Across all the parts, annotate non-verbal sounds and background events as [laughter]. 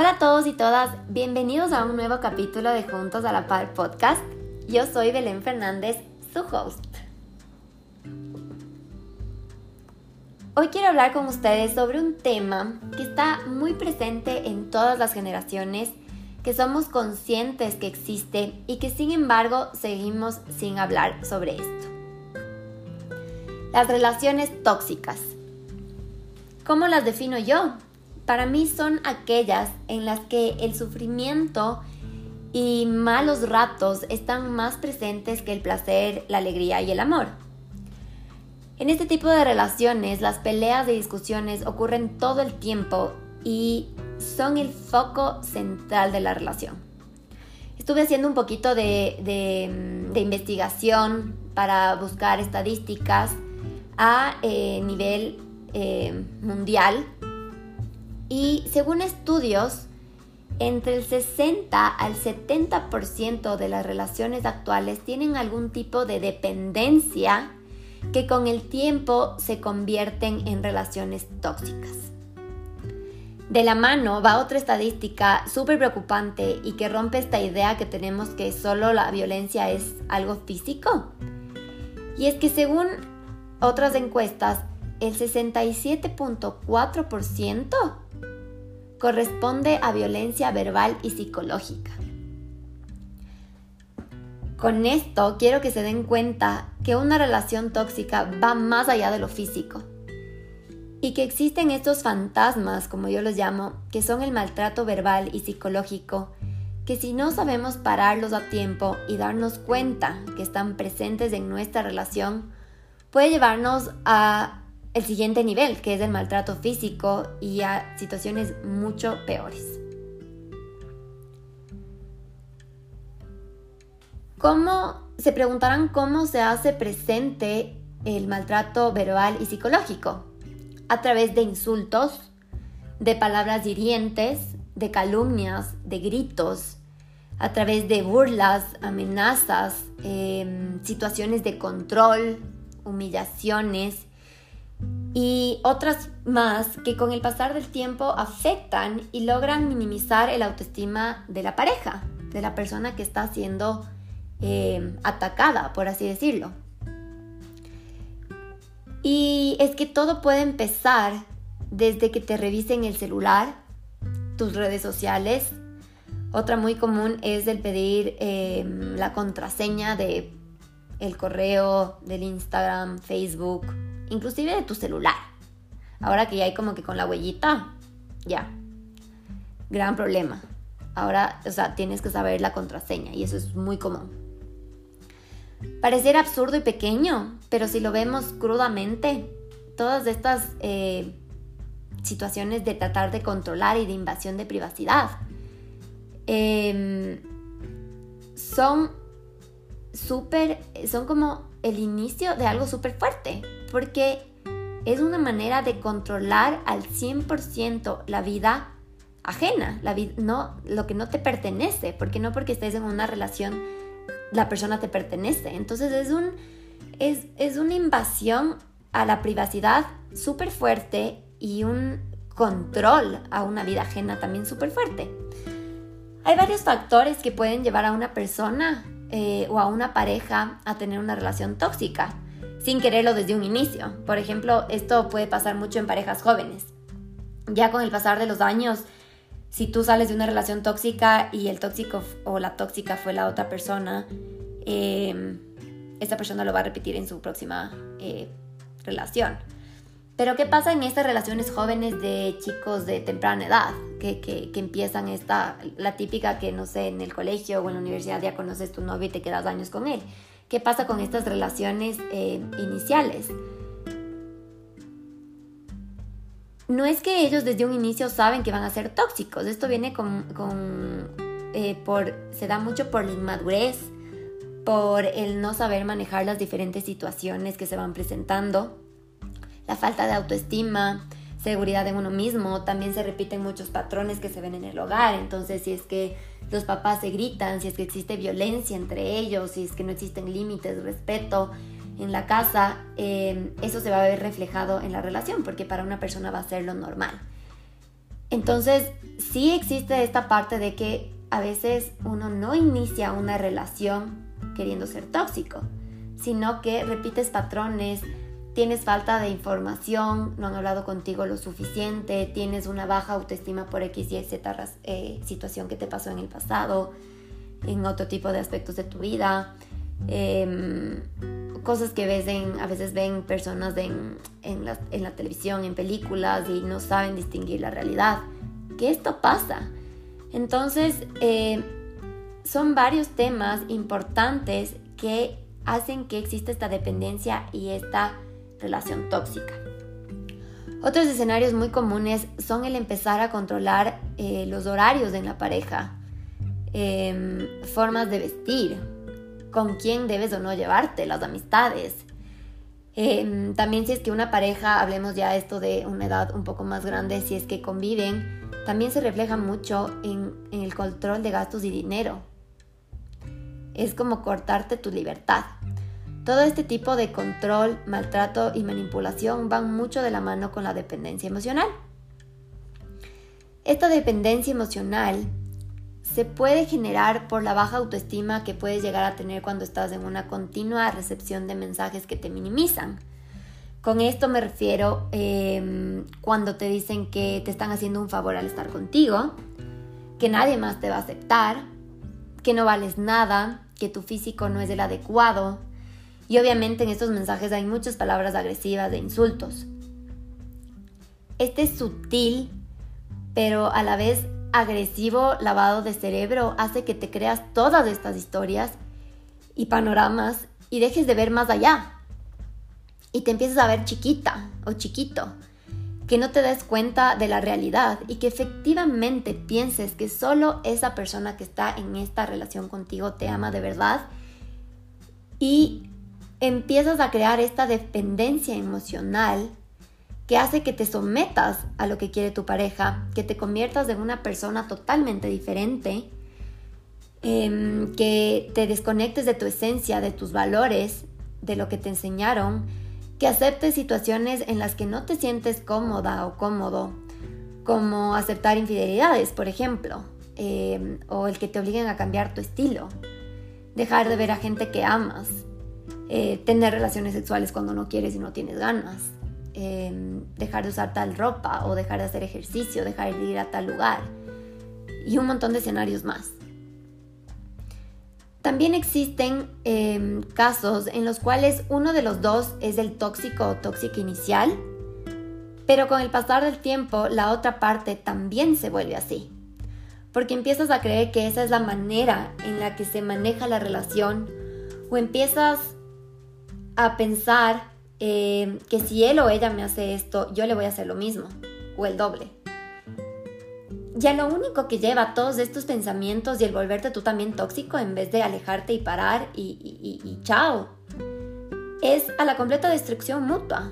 Hola a todos y todas, bienvenidos a un nuevo capítulo de Juntos a la Par podcast. Yo soy Belén Fernández, su host. Hoy quiero hablar con ustedes sobre un tema que está muy presente en todas las generaciones, que somos conscientes que existe y que sin embargo seguimos sin hablar sobre esto. Las relaciones tóxicas. ¿Cómo las defino yo? Para mí son aquellas en las que el sufrimiento y malos ratos están más presentes que el placer, la alegría y el amor. En este tipo de relaciones, las peleas y discusiones ocurren todo el tiempo y son el foco central de la relación. Estuve haciendo un poquito de, investigación para buscar estadísticas a eh, nivel eh, mundial y según estudios, entre el 60 al 70% de las relaciones actuales tienen algún tipo de dependencia que con el tiempo se convierten en relaciones tóxicas. De la mano va otra estadística súper preocupante y que rompe esta idea que tenemos que solo la violencia es algo físico. Y es que según otras encuestas, el 67.4% corresponde a violencia verbal y psicológica. Con esto quiero que se den cuenta que una relación tóxica va más allá de lo físico y que existen estos fantasmas, como yo los llamo, que son el maltrato verbal y psicológico, que si no sabemos pararlos a tiempo y darnos cuenta que están presentes en nuestra relación, puede llevarnos a el siguiente nivel, que es el maltrato físico y a situaciones mucho peores. ¿Cómo se preguntarán cómo se hace presente el maltrato verbal y psicológico? A través de insultos, de palabras hirientes, de calumnias, de gritos, a través de burlas, amenazas, em, situaciones de control, humillaciones, y otras más que con el pasar del tiempo afectan y logran minimizar el autoestima de la pareja, de la persona que está siendo eh, atacada, por así decirlo. Y es que todo puede empezar desde que te revisen el celular, tus redes sociales. Otra muy común es el pedir eh, la contraseña de el correo, del Instagram, Facebook, inclusive de tu celular. Ahora que ya hay como que con la huellita, ya. Gran problema. Ahora, o sea, tienes que saber la contraseña y eso es muy común. Parecer absurdo y pequeño, pero si lo vemos crudamente, todas estas eh, situaciones de tratar de controlar y de invasión de privacidad em, son súper, son como el inicio de algo súper fuerte porque es una manera de controlar al 100% la vida ajena, la no, lo que no te pertenece, porque no porque estés en una relación la persona te pertenece. Entonces es, un, es, es una invasión a la privacidad súper fuerte y un control a una vida ajena también súper fuerte. Hay varios factores que pueden llevar a una persona eh, o a una pareja a tener una relación tóxica sin quererlo desde un inicio. Por ejemplo, esto puede pasar mucho en parejas jóvenes. Ya con el pasar de los años, si tú sales de una relación tóxica y el tóxico o la tóxica fue la otra persona, eh, esta persona lo va a repetir en su próxima eh, relación. Pero ¿qué pasa en estas relaciones jóvenes de chicos de temprana edad? Que, que, empiezan esta, la típica que no sé, en el colegio o en la universidad ya conoces tu novio y te quedas años con él. ¿Qué pasa con estas relaciones eh, iniciales? No es que ellos desde un inicio saben que van a ser tóxicos, esto viene con, eh, por, se da mucho por la inmadurez, por el no saber manejar las diferentes situaciones que se van presentando, la falta de autoestima, seguridad en uno mismo, también se repiten muchos patrones que se ven en el hogar, entonces si es que los papás se gritan, si es que existe violencia entre ellos, si es que no existen límites, respeto en la casa, eh, eso se va a ver reflejado en la relación, porque para una persona va a ser lo normal. Entonces, sí existe esta parte de que a veces uno no inicia una relación queriendo ser tóxico, sino que repites patrones, tienes falta de información, no han hablado contigo lo suficiente, tienes una baja autoestima por X y Z eh, situación que te pasó en el pasado, en otro tipo de aspectos de tu vida, em, cosas que ves en, a veces ven personas en, en, la, televisión, en películas y no saben distinguir la realidad. Que esto pasa entonces, eh, son varios temas importantes que hacen que exista esta dependencia y esta relación tóxica. Otros escenarios muy comunes son el empezar a controlar eh, los horarios en la pareja, em, formas de vestir, con quién debes o no llevarte, las amistades. Em, también si es que una pareja, hablemos ya esto de una edad un poco más grande, si es que conviven, también se refleja mucho en, el control de gastos y dinero. Es como cortarte tu libertad. Todo este tipo de control, maltrato y manipulación van mucho de la mano con la dependencia emocional. Esta dependencia emocional se puede generar por la baja autoestima que puedes llegar a tener cuando estás en una continua recepción de mensajes que te minimizan con esto me refiero em, cuando te dicen que te están haciendo un favor al estar contigo, que nadie más te va a aceptar, que no vales nada, que tu físico no es el adecuado. Y obviamente en estos mensajes hay muchas palabras agresivas de insultos. Este sutil, pero a la vez agresivo lavado de cerebro hace que te creas todas estas historias y panoramas y dejes de ver más allá y te empiezas a ver chiquita o chiquito, que no te des cuenta de la realidad y que efectivamente pienses que solo esa persona que está en esta relación contigo te ama de verdad y empiezas a crear esta dependencia emocional que hace que te sometas a lo que quiere tu pareja, que te conviertas en una persona totalmente diferente, em, que te desconectes de tu esencia, de tus valores, de lo que te enseñaron que aceptes situaciones en las que no te sientes cómoda o cómodo, como aceptar infidelidades, por ejemplo, em, o el que te obliguen a cambiar tu estilo, dejar de ver a gente que amas, eh, tener relaciones sexuales cuando no quieres y no tienes ganas, em, dejar de usar tal ropa o dejar de hacer ejercicio, dejar de ir a tal lugar. Y un montón de escenarios más. También existen em, casos en los cuales uno de los dos es el tóxico o tóxica inicial, pero con el pasar del tiempo la otra parte también se vuelve así, porque empiezas a creer que esa es la manera en la que se maneja la relación o empiezas a pensar em, que si él o ella me hace esto, yo le voy a hacer lo mismo o el doble ya lo único que lleva todos estos pensamientos y el volverte tú también tóxico en vez de alejarte y parar y, chao, es a la completa destrucción mutua.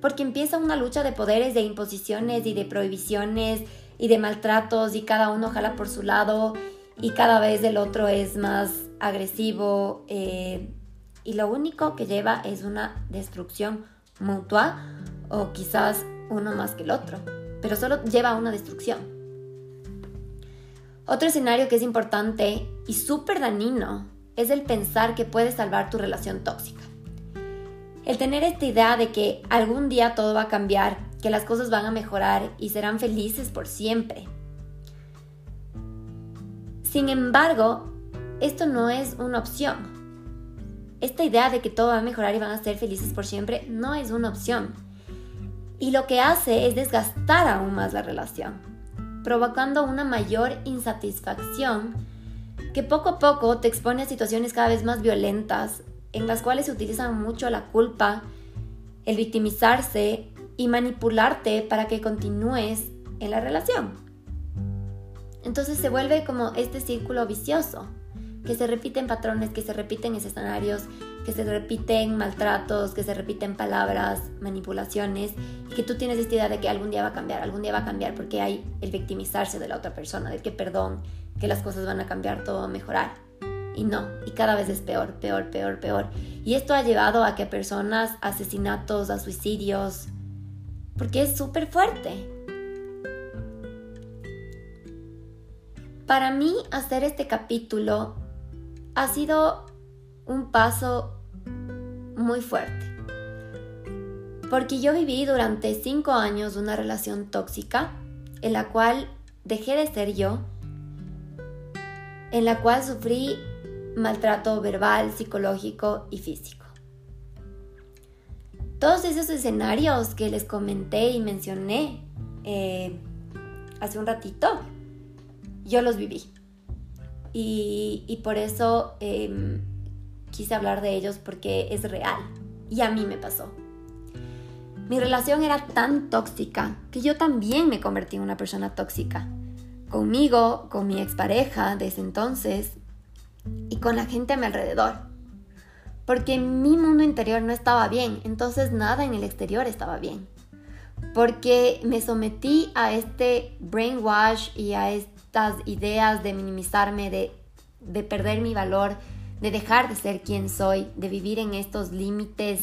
Porque empieza una lucha de poderes, de imposiciones y de prohibiciones y de maltratos y cada uno jala por su lado y cada vez el otro es más agresivo eh, y lo único que lleva es una destrucción mutua o quizás uno más que el otro pero solo lleva a una destrucción. Otro escenario que es importante y súper dañino es el pensar que puedes salvar tu relación tóxica. El tener esta idea de que algún día todo va a cambiar, que las cosas van a mejorar y serán felices por siempre. Sin embargo, esto no es una opción. Esta idea de que todo va a mejorar y van a ser felices por siempre no es una opción y lo que hace es desgastar aún más la relación, provocando una mayor insatisfacción que poco a poco te expone a situaciones cada vez más violentas en las cuales se utiliza mucho la culpa, el victimizarse y manipularte para que continúes en la relación. Entonces se vuelve como este círculo vicioso, que se repiten patrones, que se repiten escenarios que se repiten maltratos, que se repiten palabras, manipulaciones, y que tú tienes esta idea de que algún día va a cambiar, algún día va a cambiar, porque hay el victimizarse de la otra persona, de que perdón, que las cosas van a cambiar, todo a mejorar. Y no, y cada vez es peor, peor, peor, peor. Y esto ha llevado a que personas, asesinatos, a suicidios, porque es súper fuerte. Para mí hacer este capítulo ha sido un paso muy fuerte. Porque yo viví durante cinco años una relación tóxica en la cual dejé de ser yo, en la cual sufrí maltrato verbal, psicológico y físico. Todos esos escenarios que les comenté y mencioné eh, hace un ratito, yo los viví. Y, por eso em, quise hablar de ellos porque es real. Y a mí me pasó. Mi relación era tan tóxica que yo también me convertí en una persona tóxica. Conmigo, con mi expareja de ese entonces y con la gente a mi alrededor. Porque mi mundo interior no estaba bien, entonces nada en el exterior estaba bien. Porque me sometí a este brainwash y a este ideas de minimizarme, de, de perder mi valor, de dejar de ser quien soy, de vivir en estos límites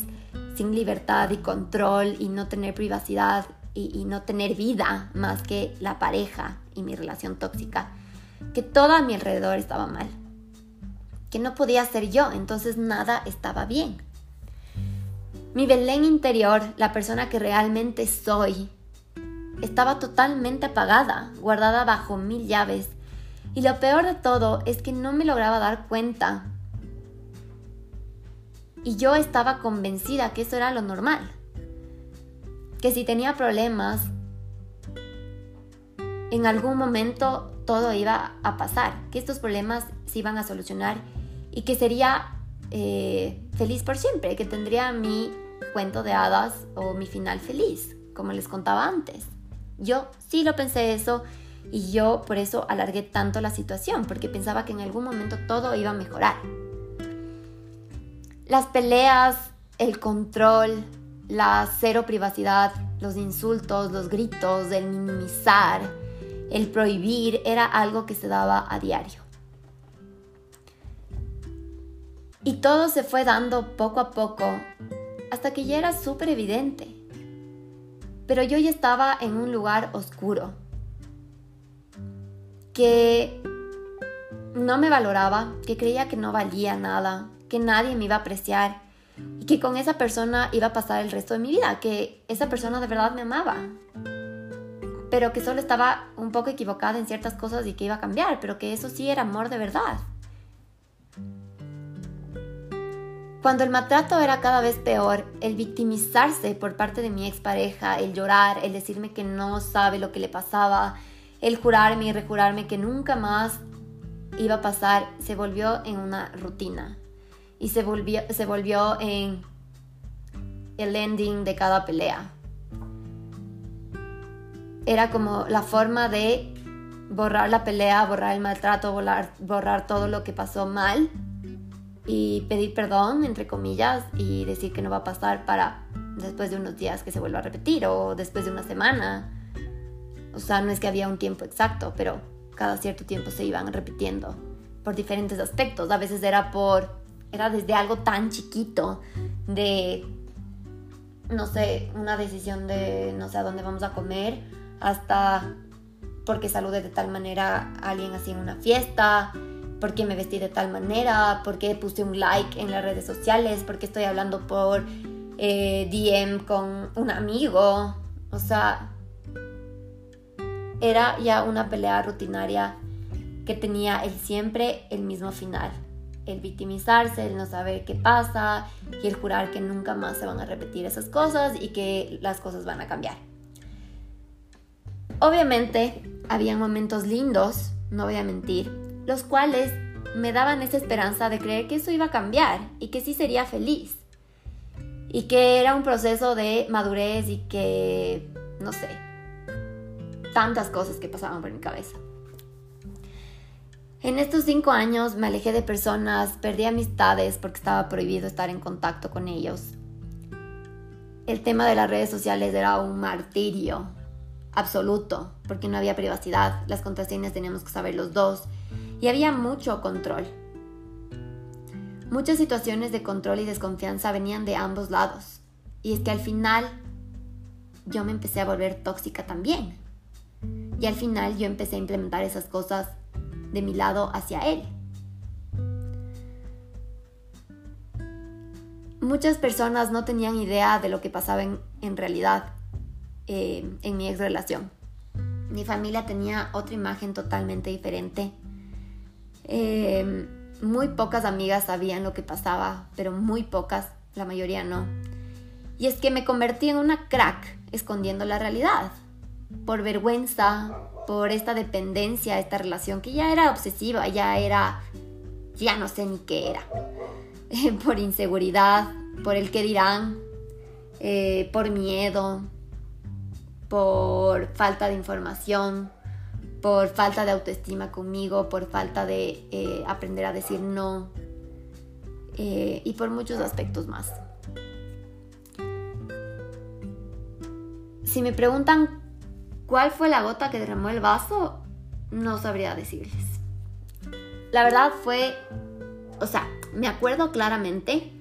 sin libertad y control y no tener privacidad y, y, no tener vida más que la pareja y mi relación tóxica, que todo a mi alrededor estaba mal, que no podía ser yo, entonces nada estaba bien. Mi Belén interior, la persona que realmente soy, estaba totalmente apagada, guardada bajo mil llaves. Y lo peor de todo es que no me lograba dar cuenta. Y yo estaba convencida que eso era lo normal. Que si tenía problemas, en algún momento todo iba a pasar, que estos problemas se iban a solucionar y que sería eh, feliz por siempre, que tendría mi cuento de hadas o mi final feliz, como les contaba antes. Yo sí lo pensé eso y yo por eso alargué tanto la situación, porque pensaba que en algún momento todo iba a mejorar. Las peleas, el control, la cero privacidad, los insultos, los gritos, el minimizar, el prohibir, era algo que se daba a diario. Y todo se fue dando poco a poco hasta que ya era súper evidente pero yo ya estaba en un lugar oscuro, que no me valoraba, que creía que no valía nada, que nadie me iba a apreciar y que con esa persona iba a pasar el resto de mi vida, que esa persona de verdad me amaba, pero que solo estaba un poco equivocada en ciertas cosas y que iba a cambiar, pero que eso sí era amor de verdad. Cuando el maltrato era cada vez peor, el victimizarse por parte de mi expareja, el llorar, el decirme que no sabe lo que le pasaba, el jurarme y rejurarme que nunca más iba a pasar, se volvió en una rutina. Y se volvió, se volvió en el ending de cada pelea. Era como la forma de borrar la pelea, borrar el maltrato, borrar, borrar todo lo que pasó mal y pedir perdón, entre comillas, y decir que no va a pasar para después de unos días que se vuelva a repetir o después de una semana. O sea, no es que había un tiempo exacto, pero cada cierto tiempo se iban repitiendo por diferentes aspectos. A veces era por, era desde algo tan chiquito de, no sé, una decisión de no sé a dónde vamos a comer, hasta porque salude de tal manera a alguien así en una fiesta, por qué me vestí de tal manera, por qué puse un like en las redes sociales, por qué estoy hablando por eh, DM con un amigo. O sea, era ya una pelea rutinaria que tenía el siempre el mismo final. El victimizarse, el no saber qué pasa y el jurar que nunca más se van a repetir esas cosas y que las cosas van a cambiar. Obviamente, había momentos lindos, no voy a mentir, los cuales me daban esa esperanza de creer que eso iba a cambiar y que sí sería feliz. Y que era un proceso de madurez y que, no sé, tantas cosas que pasaban por mi cabeza. En estos cinco años me alejé de personas, perdí amistades porque estaba prohibido estar en contacto con ellos. El tema de las redes sociales era un martirio absoluto porque no había privacidad, las contraseñas teníamos que saber los dos y había mucho control. Muchas situaciones de control y desconfianza venían de ambos lados. Y es que al final yo me empecé a volver tóxica también. Y al final yo empecé a implementar esas cosas de mi lado hacia él. Muchas personas no tenían idea de lo que pasaba en, realidad eh, en mi ex relación. Mi familia tenía otra imagen totalmente diferente. Eh, muy pocas amigas sabían lo que pasaba, pero muy pocas, la mayoría no. Y es que me convertí en una crack escondiendo la realidad. Por vergüenza, por esta dependencia, esta relación que ya era obsesiva, ya era, ya no sé ni qué era. [laughs] por inseguridad, por el que dirán, eh, por miedo, por falta de información, por falta de autoestima conmigo, por falta de eh, aprender a decir no eh, y por muchos aspectos más. Si me preguntan cuál fue la gota que derramó el vaso, no sabría decirles. La verdad fue, o sea, me acuerdo claramente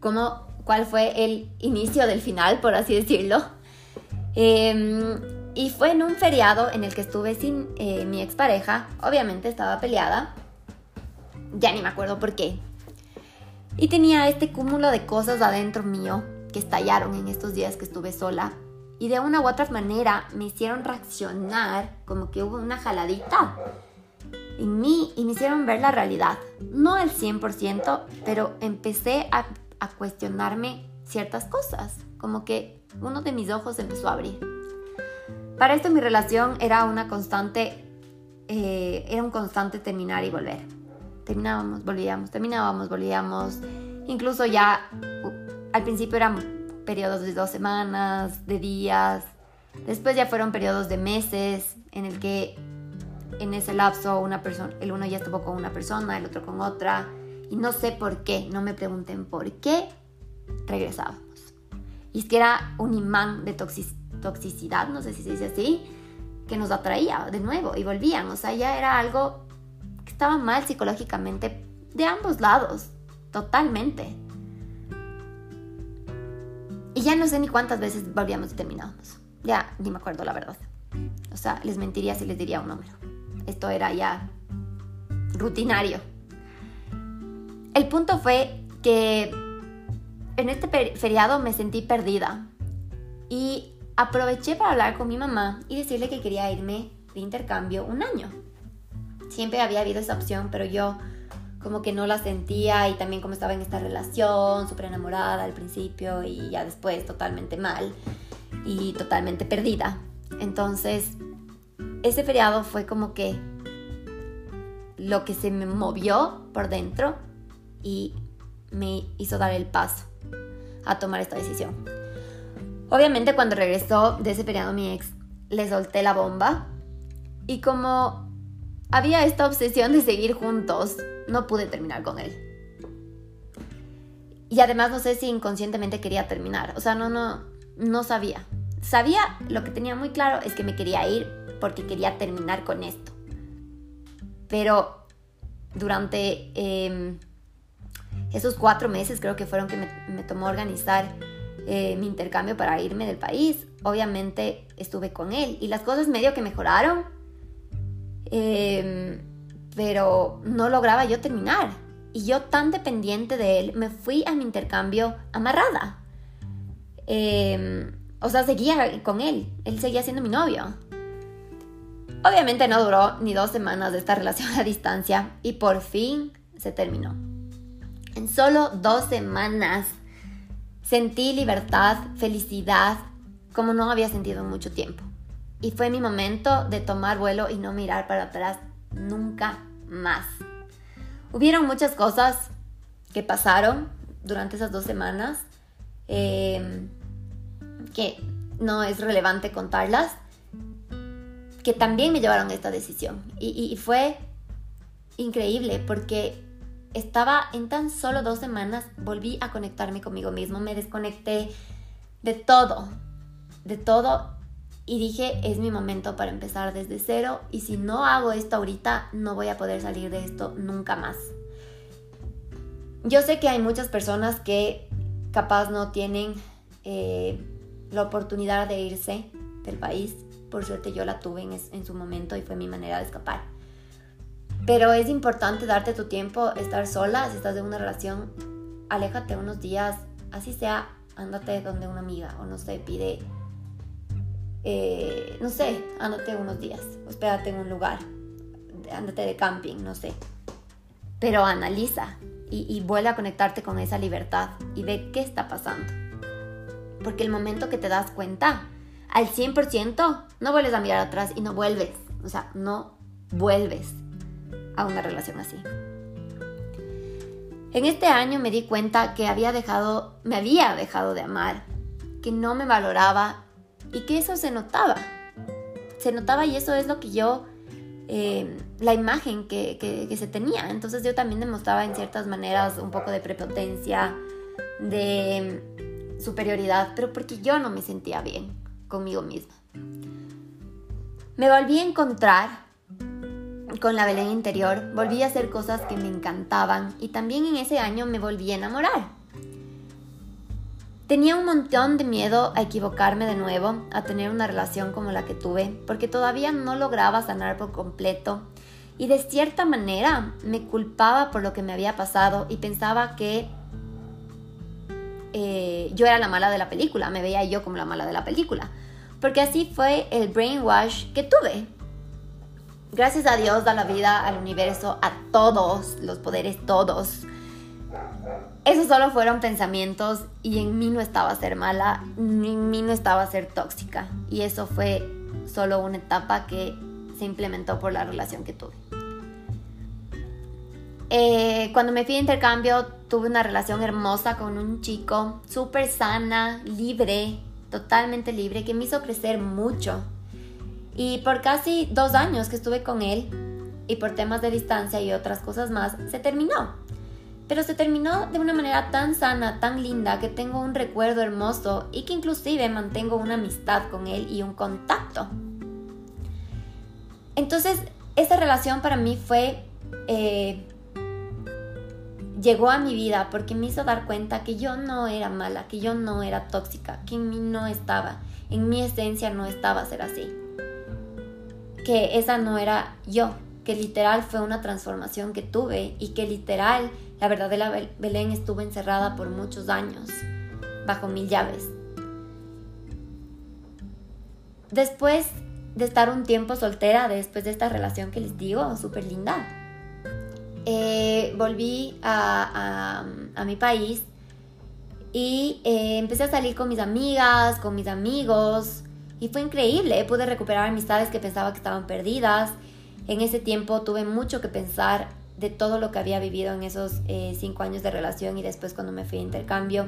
cómo, cuál fue el inicio del final, por así decirlo. Eh, y fue en un feriado en el que estuve sin eh, mi expareja. Obviamente estaba peleada. Ya ni me acuerdo por qué. Y tenía este cúmulo de cosas adentro mío que estallaron en estos días que estuve sola. Y de una u otra manera me hicieron reaccionar como que hubo una jaladita en mí y me hicieron ver la realidad. No al 100%, pero empecé a, a cuestionarme ciertas cosas. Como que uno de mis ojos empezó a abrir. Para esto mi relación era una constante, eh, era un constante terminar y volver. Terminábamos, volvíamos, terminábamos, volvíamos. Incluso ya al principio eran periodos de dos semanas, de días. Después ya fueron periodos de meses en el que en ese lapso una persona, el uno ya estuvo con una persona, el otro con otra. Y no sé por qué, no me pregunten por qué regresábamos. Y es que era un imán de toxicidad toxicidad, no sé si se dice así, que nos atraía de nuevo y volvían. O sea, ya era algo que estaba mal psicológicamente de ambos lados, totalmente. Y ya no sé ni cuántas veces volvíamos y. Ya ni me acuerdo la verdad. O sea, les mentiría si les diría un número. Esto era ya rutinario. El punto fue que en este feriado me sentí perdida. Y aproveché para hablar con mi mamá y decirle que quería irme de intercambio un año. Siempre había habido esa opción, pero yo como que no la sentía y también como estaba en esta relación, súper enamorada al principio y ya después totalmente mal y totalmente perdida. Entonces, ese feriado fue como que lo que se me movió por dentro y me hizo dar el paso a tomar esta decisión. Obviamente cuando regresó de ese periodo mi ex, le solté la bomba y como había esta obsesión de seguir juntos, no pude terminar con él. Y además no sé si inconscientemente quería terminar, o sea, no, no, no sabía. Sabía, lo que tenía muy claro es que me quería ir porque quería terminar con esto. Pero durante em, esos cuatro meses creo que fueron que me, me tomó organizar eh, mi intercambio para irme del país, obviamente estuve con él y las cosas medio que mejoraron, em, pero no lograba yo terminar. Y yo tan dependiente de él, me fui a mi intercambio amarrada. Em, o sea, seguía con él, él seguía siendo mi novio. Obviamente no duró ni dos semanas de esta [laughs] relación a distancia y por fin se terminó. En solo dos semanas Sentí libertad, felicidad, como no había sentido en mucho tiempo. Y fue mi momento de tomar vuelo y no mirar para atrás nunca más. Hubieron muchas cosas que pasaron durante esas dos semanas em, que no es relevante contarlas, que también me llevaron a esta decisión. y fue increíble porque estaba en tan solo dos semanas, volví a conectarme conmigo mismo, me desconecté de todo, de todo y dije, es mi momento para empezar desde cero y si no hago esto ahorita, no voy a poder salir de esto nunca más. Yo sé que hay muchas personas que capaz no tienen eh, la oportunidad de irse del país. Por suerte yo la tuve en, en su momento y fue mi manera de escapar. Pero es importante darte tu tiempo, estar sola, si estás en una relación, aléjate unos días, así sea, ándate donde una amiga o no sé, pide, eh, no sé, ándate unos días, hospédate en un lugar, ándate de camping, no sé. Pero analiza y, y vuelve a conectarte con esa libertad y ve qué está pasando. Porque el momento que te das cuenta, al 100%, no vuelves a mirar atrás y no vuelves. O sea, no vuelves a una relación así. En este año me di cuenta que había dejado, me había dejado de amar, que no me valoraba y que eso se notaba. Se notaba y eso es lo que yo, eh, la imagen que, que se tenía. Entonces yo también demostraba en ciertas maneras un poco de prepotencia, de superioridad, pero porque yo no me sentía bien conmigo misma. Me volví a encontrar con la Belén interior, volví a hacer cosas que me encantaban y también en ese año me volví a enamorar. Tenía un montón de miedo a equivocarme de nuevo, a tener una relación como la que tuve, porque todavía no lograba sanar por completo y de cierta manera me culpaba por lo que me había pasado y pensaba que eh, yo era la mala de la película, me veía yo como la mala de la película, porque así fue el brainwash que tuve gracias a Dios, a la vida, al universo, a todos, los poderes, todos. Esos solo fueron pensamientos y en mí no estaba ser mala, ni en mí no estaba ser tóxica. Y eso fue solo una etapa que se implementó por la relación que tuve. Eh, cuando me fui de intercambio tuve una relación hermosa con un chico, súper sana, libre, totalmente libre, que me hizo crecer mucho y por casi dos años que estuve con él, y por temas de distancia y otras cosas más, se terminó. Pero se terminó de una manera tan sana, tan linda, que tengo un recuerdo hermoso y que inclusive mantengo una amistad con él y un contacto. Entonces, esa relación para mí fue... Eh, llegó a mi vida porque me hizo dar cuenta que yo no era mala, que yo no era tóxica, que en mí no estaba, en mi esencia no estaba ser así que esa no era yo, que literal fue una transformación que tuve y que literal la verdadera Belén estuvo encerrada por muchos años bajo mil llaves. Después de estar un tiempo soltera, después de esta relación que les digo, súper linda, eh, volví a, mi país y eh, empecé a salir con mis amigas, con mis amigos, y fue increíble, pude recuperar amistades que pensaba que estaban perdidas. En ese tiempo tuve mucho que pensar de todo lo que había vivido en esos eh, cinco años de relación y después cuando me fui a intercambio.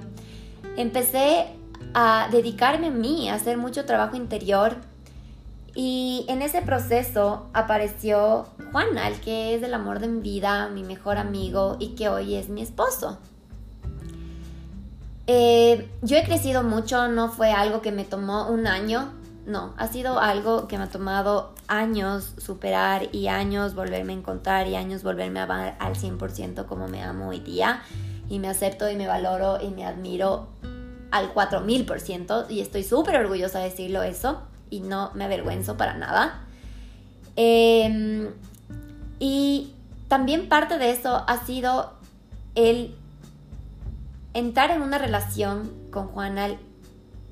Empecé a dedicarme a mí, a hacer mucho trabajo interior. Y en ese proceso apareció Juana, el que es el amor de mi vida, mi mejor amigo y que hoy es mi esposo. Eh, yo he crecido mucho, no fue algo que me tomó un año, no, ha sido algo que me ha tomado años superar y años volverme a encontrar y años volverme a amar al 100% como me amo hoy día. Y me acepto y me valoro y me admiro al 4000% y estoy súper orgullosa de decirlo eso y no me avergüenzo para nada. Em, y también parte de eso ha sido el entrar en una relación con Juana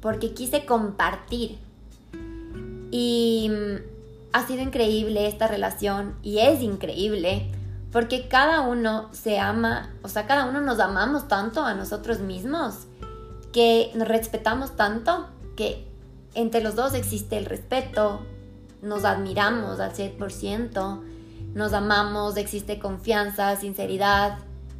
porque quise compartir y mm, ha sido increíble esta relación y es increíble porque cada uno se ama, o sea, cada uno nos amamos tanto a nosotros mismos que nos respetamos tanto que entre los dos existe el respeto, nos admiramos al 100%, nos amamos, existe confianza, sinceridad,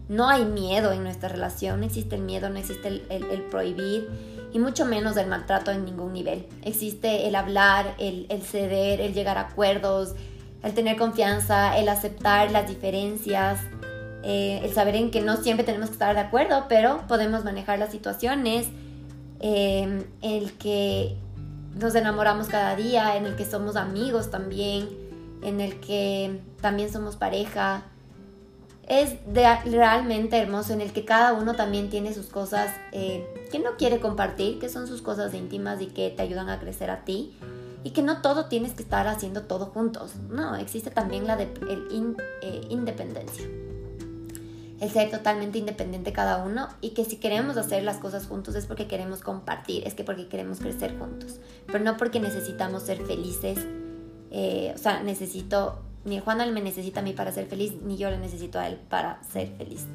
no hay miedo en nuestra relación, no existe el miedo, no existe el, el prohibir y mucho menos el maltrato en ningún nivel. Existe el hablar, el, ceder, el llegar a acuerdos, el tener confianza, el aceptar las diferencias, eh, el saber en que no siempre tenemos que estar de acuerdo, pero podemos manejar las situaciones, eh, el que nos enamoramos cada día, en el que somos amigos también, en el que también somos pareja, es realmente hermoso en el que cada uno también tiene sus cosas eh, que no quiere compartir, que son sus cosas íntimas y que te ayudan a crecer a ti. y que no todo tienes que estar haciendo todo juntos. No, existe también la de el eh, independencia. El ser totalmente independiente cada uno y que si queremos hacer las cosas juntos es porque queremos compartir, es que porque queremos crecer juntos, pero no porque necesitamos ser felices. Eh, o sea, necesito, ni Juan me necesita a mí para ser feliz, ni yo le necesito a él para ser feliz.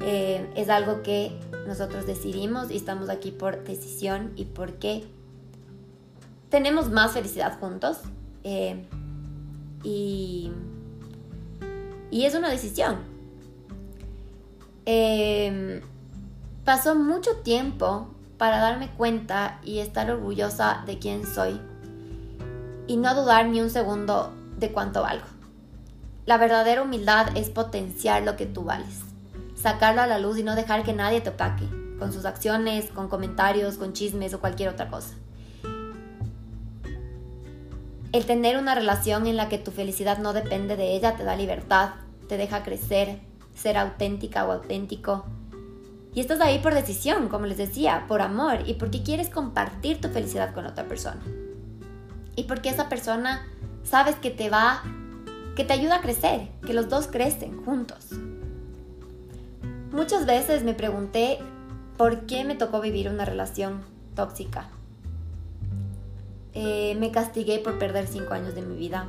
Eh, es algo que nosotros decidimos y estamos aquí por decisión y porque tenemos más felicidad juntos. Eh, y, y, es una decisión. Em, pasó mucho tiempo para darme cuenta y estar orgullosa de quién soy y no dudar ni un segundo de cuánto valgo. La verdadera humildad es potenciar lo que tú vales sacarlo a la luz y no dejar que nadie te opaque con sus acciones, con comentarios, con chismes o cualquier otra cosa. El tener una relación en la que tu felicidad no depende de ella te da libertad, te deja crecer, ser auténtica o auténtico. Y estás ahí por decisión, como les decía, por amor y porque quieres compartir tu felicidad con otra persona. Y porque esa persona sabes que te va, que te ayuda a crecer, que los dos crecen juntos. Muchas veces me pregunté por qué me tocó vivir una relación tóxica. Eh, me castigué por perder cinco años de mi vida,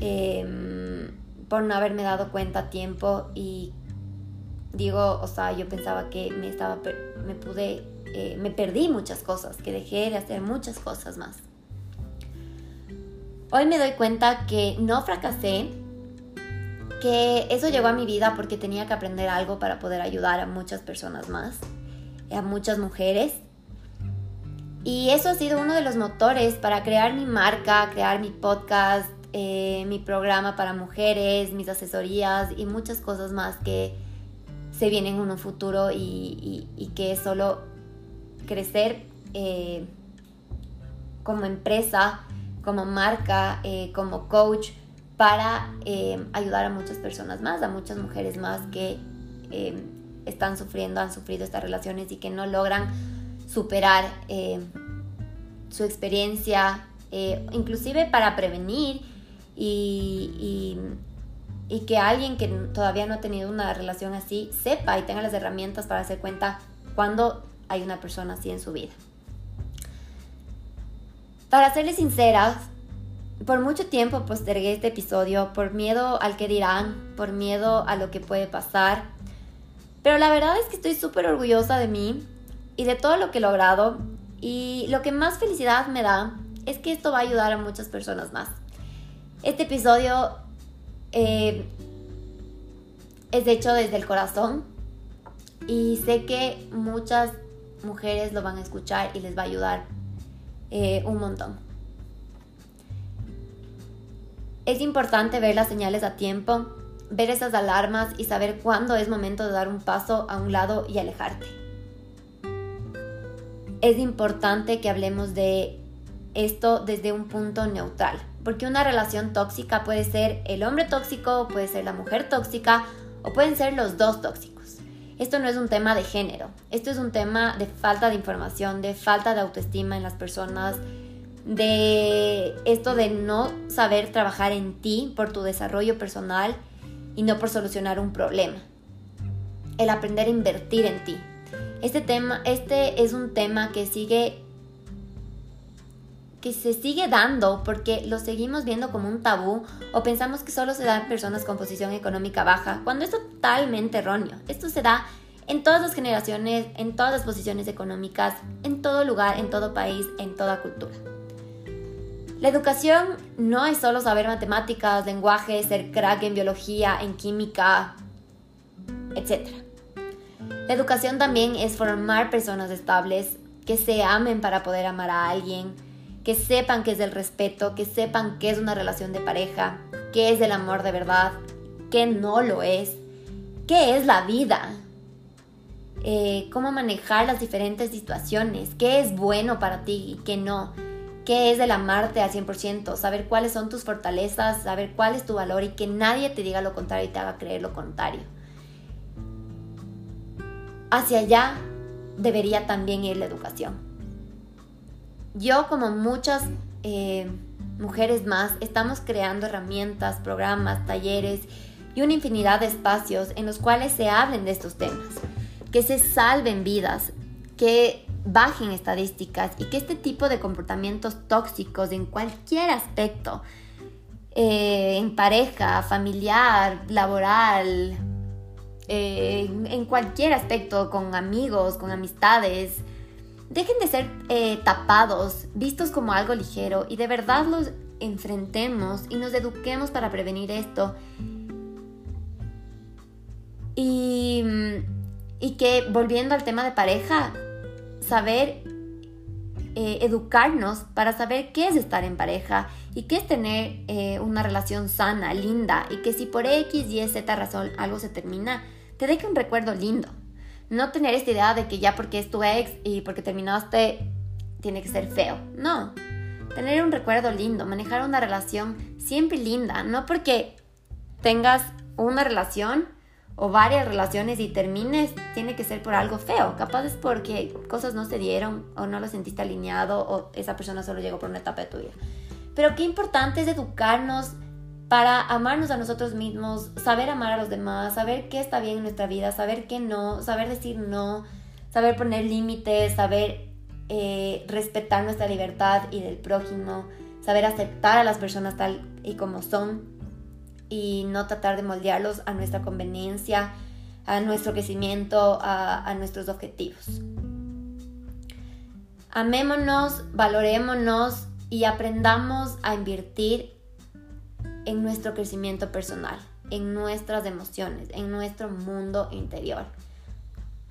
em, por no haberme dado cuenta a tiempo y digo, o sea, yo pensaba que me estaba, me pude, eh, me perdí muchas cosas, que dejé de hacer muchas cosas más. Hoy me doy cuenta que no fracasé, que eso llegó a mi vida porque tenía que aprender algo para poder ayudar a muchas personas más, a muchas mujeres. Y eso ha sido uno de los motores para crear mi marca, crear mi podcast, eh, mi programa para mujeres, mis asesorías y muchas cosas más que se vienen en un futuro y, que es solo crecer eh, como empresa, como marca, eh, como coach para eh, ayudar a muchas personas más, a muchas mujeres más que eh, están sufriendo, han sufrido estas relaciones y que no logran superar su experiencia, inclusive para prevenir y, que alguien que todavía no ha tenido una relación así sepa y tenga las herramientas para hacer cuenta cuando hay una persona así en su vida. Para serles sinceras, por mucho tiempo postergué este episodio por miedo al que dirán, por miedo a lo que puede pasar. Pero la verdad es que estoy súper orgullosa de mí y de todo lo que he logrado. Y lo que más felicidad me da es que esto va a ayudar a muchas personas más. Este episodio eh, es hecho desde el corazón y sé que muchas mujeres lo van a escuchar y les va a ayudar eh, un montón. Es importante ver las señales a tiempo, ver esas alarmas y saber cuándo es momento de dar un paso a un lado y alejarte. Es importante que hablemos de esto desde un punto neutral, porque una relación tóxica puede ser el hombre tóxico, puede ser la mujer tóxica o pueden ser los dos tóxicos. Esto no es un tema de género, esto es un tema de falta de información, de falta de autoestima en las personas, de esto de no saber trabajar en ti por tu desarrollo personal y no por solucionar un problema. El aprender a invertir en ti. Este tema, este es un tema que sigue que se sigue dando porque lo seguimos viendo como un tabú o pensamos que solo se da en personas con posición económica baja, cuando es totalmente erróneo. Esto se da en todas las generaciones, en todas las posiciones económicas, en todo lugar, en todo país, en toda cultura. La educación no es solo saber matemáticas, lenguaje, ser crack en biología, en química, etc. La educación también es formar personas estables que se amen para poder amar a alguien, que sepan qué es el respeto, que sepan qué es una relación de pareja, qué es el amor de verdad, qué no lo es, qué es la vida, eh, cómo manejar las diferentes situaciones, qué es bueno para ti y qué no qué es el amarte al 100%, saber cuáles son tus fortalezas, saber cuál es tu valor y que nadie te diga lo contrario y te haga creer lo contrario. Hacia allá debería también ir la educación. Yo como muchas eh, mujeres más, estamos creando herramientas, programas, talleres y una infinidad de espacios en los cuales se hablen de estos temas, que se salven vidas, que bajen estadísticas y que este tipo de comportamientos tóxicos en cualquier aspecto, eh, en pareja, familiar, laboral, eh, en cualquier aspecto, con amigos, con amistades, dejen de ser eh, tapados, vistos como algo ligero y de verdad los enfrentemos y nos eduquemos para prevenir esto. Y, y que volviendo al tema de pareja, saber eh, educarnos para saber qué es estar en pareja y qué es tener eh, una relación sana, linda y que si por X, Y, Z razón algo se termina, te deje un recuerdo lindo. No tener esta idea de que ya porque es tu ex y porque terminaste tiene que ser feo. No. Tener un recuerdo lindo, manejar una relación siempre linda, no porque tengas una relación o varias relaciones y termines, tiene que ser por algo feo. Capaz es porque cosas no se dieron o no lo sentiste alineado o esa persona solo llegó por una etapa de tu vida. Pero qué importante es educarnos para amarnos a nosotros mismos, saber amar a los demás, saber qué está bien en nuestra vida, saber qué no, saber decir no, saber poner límites, saber eh, respetar nuestra libertad y del prójimo, saber aceptar a las personas tal y como son y no tratar de moldearlos a nuestra conveniencia, a nuestro crecimiento, a, a nuestros objetivos. Amémonos, valorémonos y aprendamos a invertir en nuestro crecimiento personal, en nuestras emociones, en nuestro mundo interior.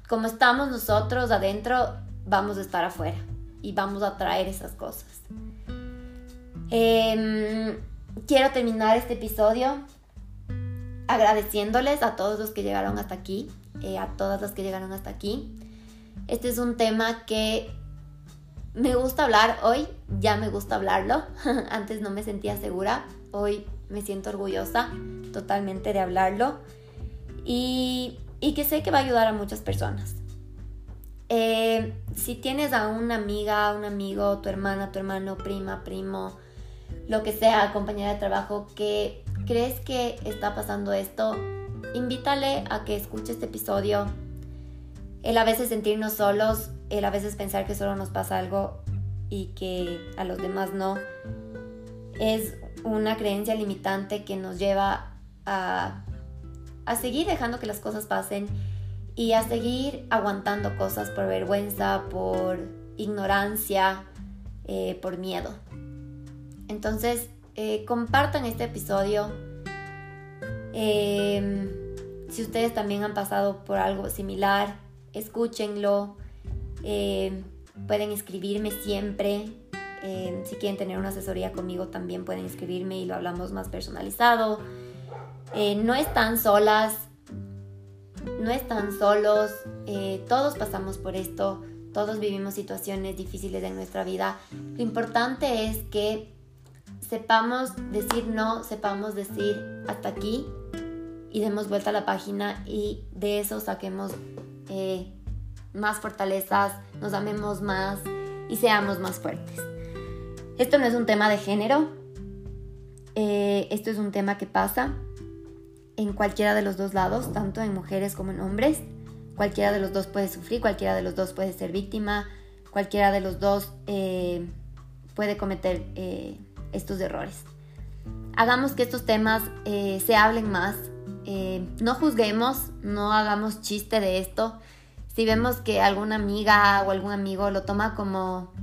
Como estamos nosotros adentro, vamos a estar afuera y vamos a traer esas cosas. Em, quiero terminar este episodio agradeciéndoles a todos los que llegaron hasta aquí, eh, a todas las que llegaron hasta aquí. Este es un tema que me gusta hablar hoy, ya me gusta hablarlo. [laughs] Antes no me sentía segura, hoy me siento orgullosa totalmente de hablarlo y, que sé que va a ayudar a muchas personas. Eh, si tienes a una amiga, un amigo, tu hermana, tu hermano, prima, primo, lo que sea, compañera de trabajo, que crees que está pasando esto, invítale a que escuche este episodio. El a veces sentirnos solos, el a veces pensar que solo nos pasa algo y que a los demás no, es una creencia limitante que nos lleva a, a seguir dejando que las cosas pasen y a seguir aguantando cosas por vergüenza, por ignorancia, eh, por miedo. Entonces, eh, compartan este episodio. Em, si ustedes también han pasado por algo similar, escúchenlo. Em, pueden escribirme siempre. Em, si quieren tener una asesoría conmigo, también pueden escribirme y lo hablamos más personalizado. Eh, no están solas, no están solos. Eh, todos pasamos por esto. Todos vivimos situaciones difíciles en nuestra vida. Lo importante es que sepamos decir no, sepamos decir hasta aquí y demos vuelta a la página y de eso saquemos eh, más fortalezas, nos amemos más y seamos más fuertes. Esto no es un tema de género, eh, esto es un tema que pasa en cualquiera de los dos lados, tanto en mujeres como en hombres. Cualquiera de los dos puede sufrir, cualquiera de los dos puede ser víctima, cualquiera de los dos eh, puede cometer estos errores. Hagamos que estos temas eh, se hablen más, eh, no juzguemos, no hagamos chiste de esto. Si vemos que alguna amiga o algún amigo lo toma como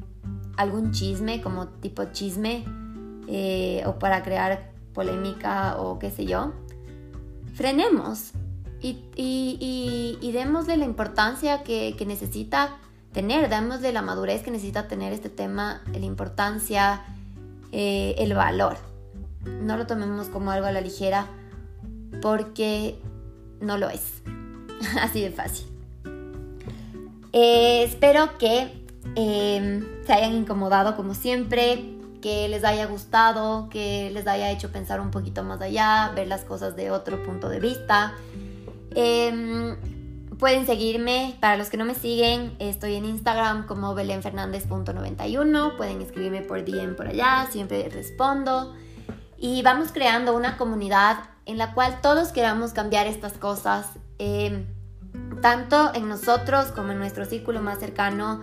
algún chisme, como tipo chisme, eh, o para crear polémica o qué sé yo, frenemos y, y, démosle la importancia que, que necesita tener, démosle la madurez que necesita tener este tema, la importancia, eh, el valor. No lo tomemos como algo a la ligera porque no lo es. [laughs] Así de fácil. Eh, espero que em, se hayan incomodado como siempre, que les haya gustado, que les haya hecho pensar un poquito más allá, ver las cosas de otro punto de vista. Em, pueden seguirme, para los que no me siguen, estoy en Instagram como belenfernandez.91, pueden escribirme por DM por allá, siempre respondo. Y vamos creando una comunidad en la cual todos queramos cambiar estas cosas, eh, tanto en nosotros como en nuestro círculo más cercano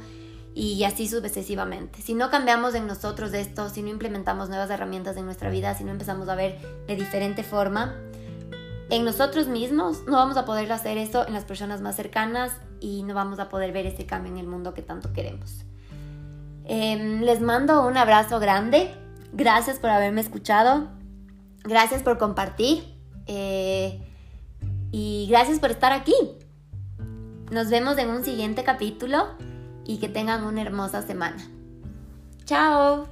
y así sucesivamente. Si no cambiamos en nosotros esto, si no implementamos nuevas herramientas en nuestra vida, si no empezamos a ver de diferente forma, en nosotros mismos no vamos a poder hacer eso en las personas más cercanas y no vamos a poder ver ese cambio en el mundo que tanto queremos. Em, les mando un abrazo grande. Gracias por haberme escuchado. Gracias por compartir. Eh, y gracias por estar aquí. Nos vemos en un siguiente capítulo y que tengan una hermosa semana. Chao.